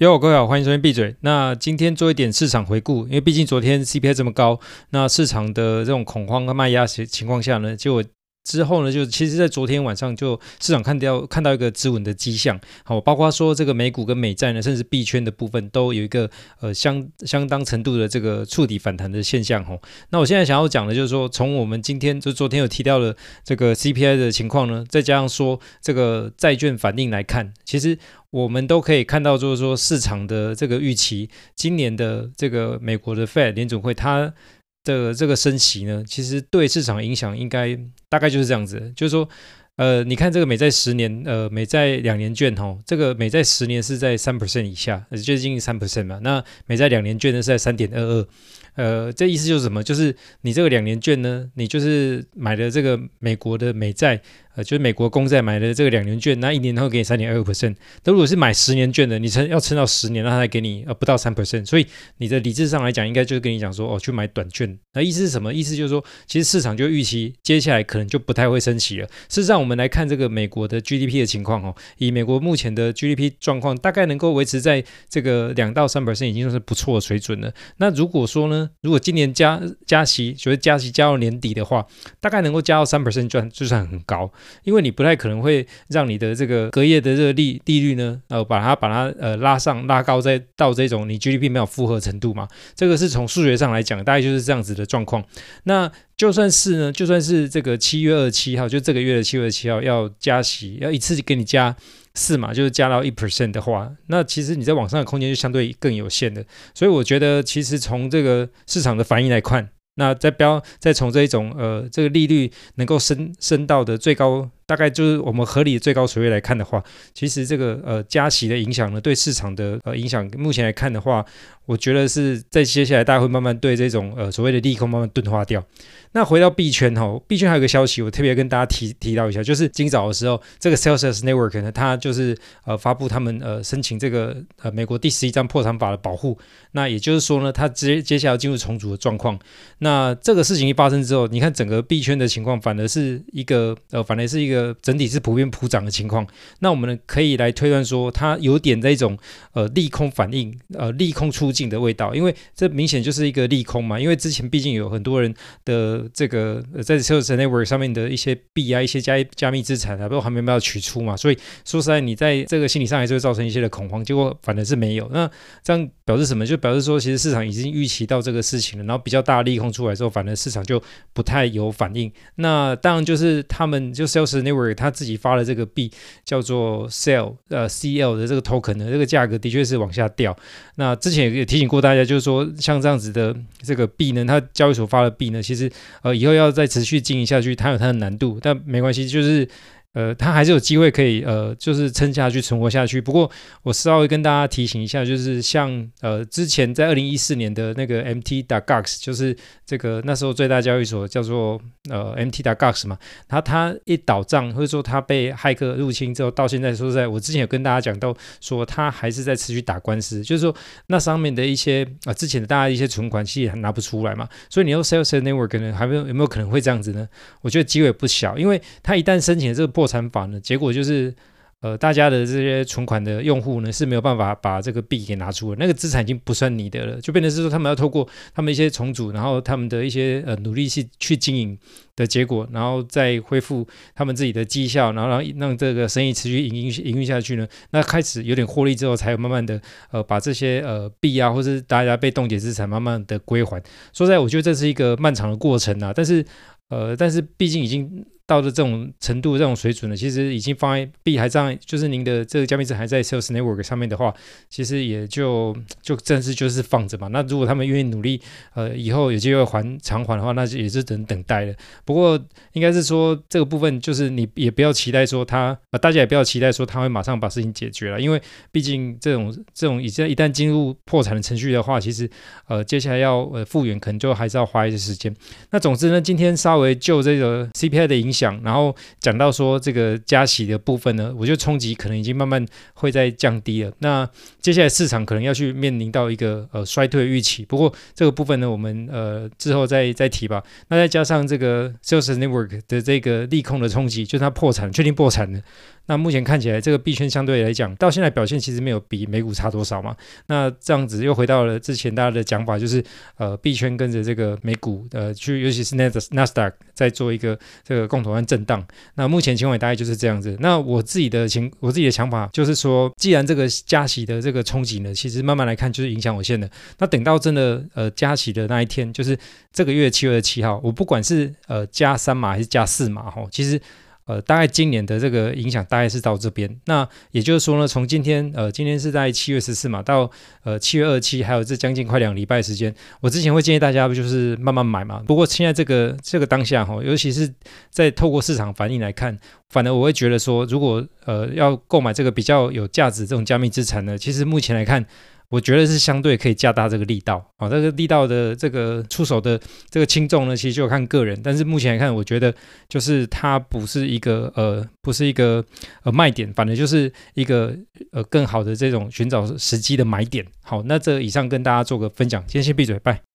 哟，各位好，欢迎收听闭嘴。那今天做一点市场回顾，因为毕竟昨天 CPI 这么高，那市场的这种恐慌和卖压情情况下呢，就。之后呢，就其实，在昨天晚上就市场看到看到一个止稳的迹象，好，包括说这个美股跟美债呢，甚至币圈的部分都有一个呃相相当程度的这个触底反弹的现象，吼。那我现在想要讲的就是说，从我们今天就昨天有提到的这个 CPI 的情况呢，再加上说这个债券反应来看，其实我们都可以看到，就是说市场的这个预期，今年的这个美国的 Fed 联总会它。的这个升息呢，其实对市场影响应该大概就是这样子，就是说，呃，你看这个美债十年，呃，美债两年券哈，这个美债十年是在三 percent 以下，呃接近三 percent 嘛，那美债两年券呢是在三点二二。呃，这意思就是什么？就是你这个两年券呢，你就是买的这个美国的美债，就是美国公债买的这个两年券，那一年它会给你三点二五 percent。那如果是买十年券的，你撑要撑到十年，那它才给你呃不到三 percent。所以你的理智上来讲，应该就是跟你讲说，哦，去买短券。那意思是什么？意思就是说，其实市场就预期接下来可能就不太会升息了。事实上，我们来看这个美国的 GDP 的情况哦，以美国目前的 GDP 状况，大概能够维持在这个两到三 percent，已经算是不错的水准了。那如果说呢？如果今年加加息，就是加息加到年底的话，大概能够加到三 percent，就算就算很高，因为你不太可能会让你的这个隔夜的这个利利率呢，呃，把它把它呃拉上拉高，再到这种你 GDP 没有负荷程度嘛，这个是从数学上来讲，大概就是这样子的状况。那就算是呢，就算是这个七月二十七号，就这个月的七月二十七号要加息，要一次给你加。四嘛，就是加到一 percent 的话，那其实你在往上的空间就相对更有限的。所以我觉得，其实从这个市场的反应来看，那再标再从这一种呃这个利率能够升升到的最高。大概就是我们合理的最高水位来看的话，其实这个呃加息的影响呢，对市场的呃影响，目前来看的话，我觉得是在接下来大家会慢慢对这种呃所谓的利空慢慢钝化掉。那回到币圈哈，币圈还有个消息，我特别跟大家提提到一下，就是今早的时候，这个 celsus Network 呢，它就是呃发布他们呃申请这个呃美国第十一张破产法的保护。那也就是说呢，它接接下来进入重组的状况。那这个事情一发生之后，你看整个币圈的情况，反而是一个呃，反而是一个。呃，整体是普遍普涨的情况，那我们可以来推断说，它有点这种呃利空反应，呃利空出尽的味道，因为这明显就是一个利空嘛。因为之前毕竟有很多人的这个在 Celsius Network 上面的一些币啊，一些加加密资产啊，都还没有办法取出嘛，所以说实在你在这个心理上还是会造成一些的恐慌。结果反而是没有，那这样表示什么？就表示说，其实市场已经预期到这个事情了，然后比较大的利空出来之后，反而市场就不太有反应。那当然就是他们就 Celsius 他自己发的这个币叫做 CEL 呃 CL 的这个 token 呢，这个价格的确是往下掉。那之前也提醒过大家，就是说像这样子的这个币呢，它交易所发的币呢，其实呃以后要再持续经营下去，它有它的难度，但没关系，就是。呃，它还是有机会可以呃，就是撑下去、存活下去。不过我稍微跟大家提醒一下，就是像呃之前在二零一四年的那个 Mt.Gox，就是这个那时候最大交易所叫做呃 Mt.Gox 嘛，然后它一倒账或者说它被骇客入侵之后，到现在说实在，我之前有跟大家讲到说它还是在持续打官司，就是说那上面的一些啊、呃、之前的大家一些存款其实还拿不出来嘛，所以你用 Sales Network 可能还没有有没有可能会这样子呢？我觉得机会不小，因为它一旦申请了这个。破产法呢，结果就是，呃，大家的这些存款的用户呢是没有办法把这个币给拿出来，那个资产已经不算你的了，就变成是说他们要透过他们一些重组，然后他们的一些呃努力去去经营的结果，然后再恢复他们自己的绩效，然后让让这个生意持续营运营运下去呢，那开始有点获利之后，才有慢慢的呃把这些呃币啊，或是大家被冻结资产慢慢的归还。说实在，我觉得这是一个漫长的过程啊，但是呃，但是毕竟已经。到了这种程度、这种水准呢，其实已经放在币还在，就是您的这个加密资还在 Celsius Network 上面的话，其实也就就正式就是放着嘛。那如果他们愿意努力，呃，以后有机会还偿还的话，那就也是等等待了。不过应该是说这个部分，就是你也不要期待说他，呃，大家也不要期待说他会马上把事情解决了，因为毕竟这种这种已经一旦进入破产的程序的话，其实呃接下来要呃复原，可能就还是要花一些时间。那总之呢，今天稍微就这个 CPI 的影响。讲，然后讲到说这个加息的部分呢，我觉得冲击可能已经慢慢会在降低了。那接下来市场可能要去面临到一个呃衰退预期，不过这个部分呢，我们呃之后再再提吧。那再加上这个 Sales Network 的这个利空的冲击，就是它破产，确定破产了。那目前看起来，这个币圈相对来讲，到现在表现其实没有比美股差多少嘛。那这样子又回到了之前大家的讲法，就是呃，币圈跟着这个美股呃去，尤其是纳斯纳斯达克在做一个这个共同的震荡。那目前情况大概就是这样子。那我自己的情，我自己的想法就是说，既然这个加息的这个冲击呢，其实慢慢来看就是影响有限的。那等到真的呃加息的那一天，就是这个月七月七号，我不管是呃加三码还是加四码哈，其实。呃，大概今年的这个影响大概是到这边。那也就是说呢，从今天呃，今天是在七月十四嘛，到呃七月二七，还有这将近快两礼拜时间。我之前会建议大家不就是慢慢买嘛。不过现在这个这个当下哈，尤其是在透过市场反应来看，反而我会觉得说，如果呃要购买这个比较有价值这种加密资产呢，其实目前来看。我觉得是相对可以加大这个力道啊，这个力道的这个出手的这个轻重呢，其实就看个人。但是目前来看，我觉得就是它不是一个呃，不是一个呃卖点，反正就是一个呃更好的这种寻找时机的买点。好，那这以上跟大家做个分享，今天先闭嘴，拜。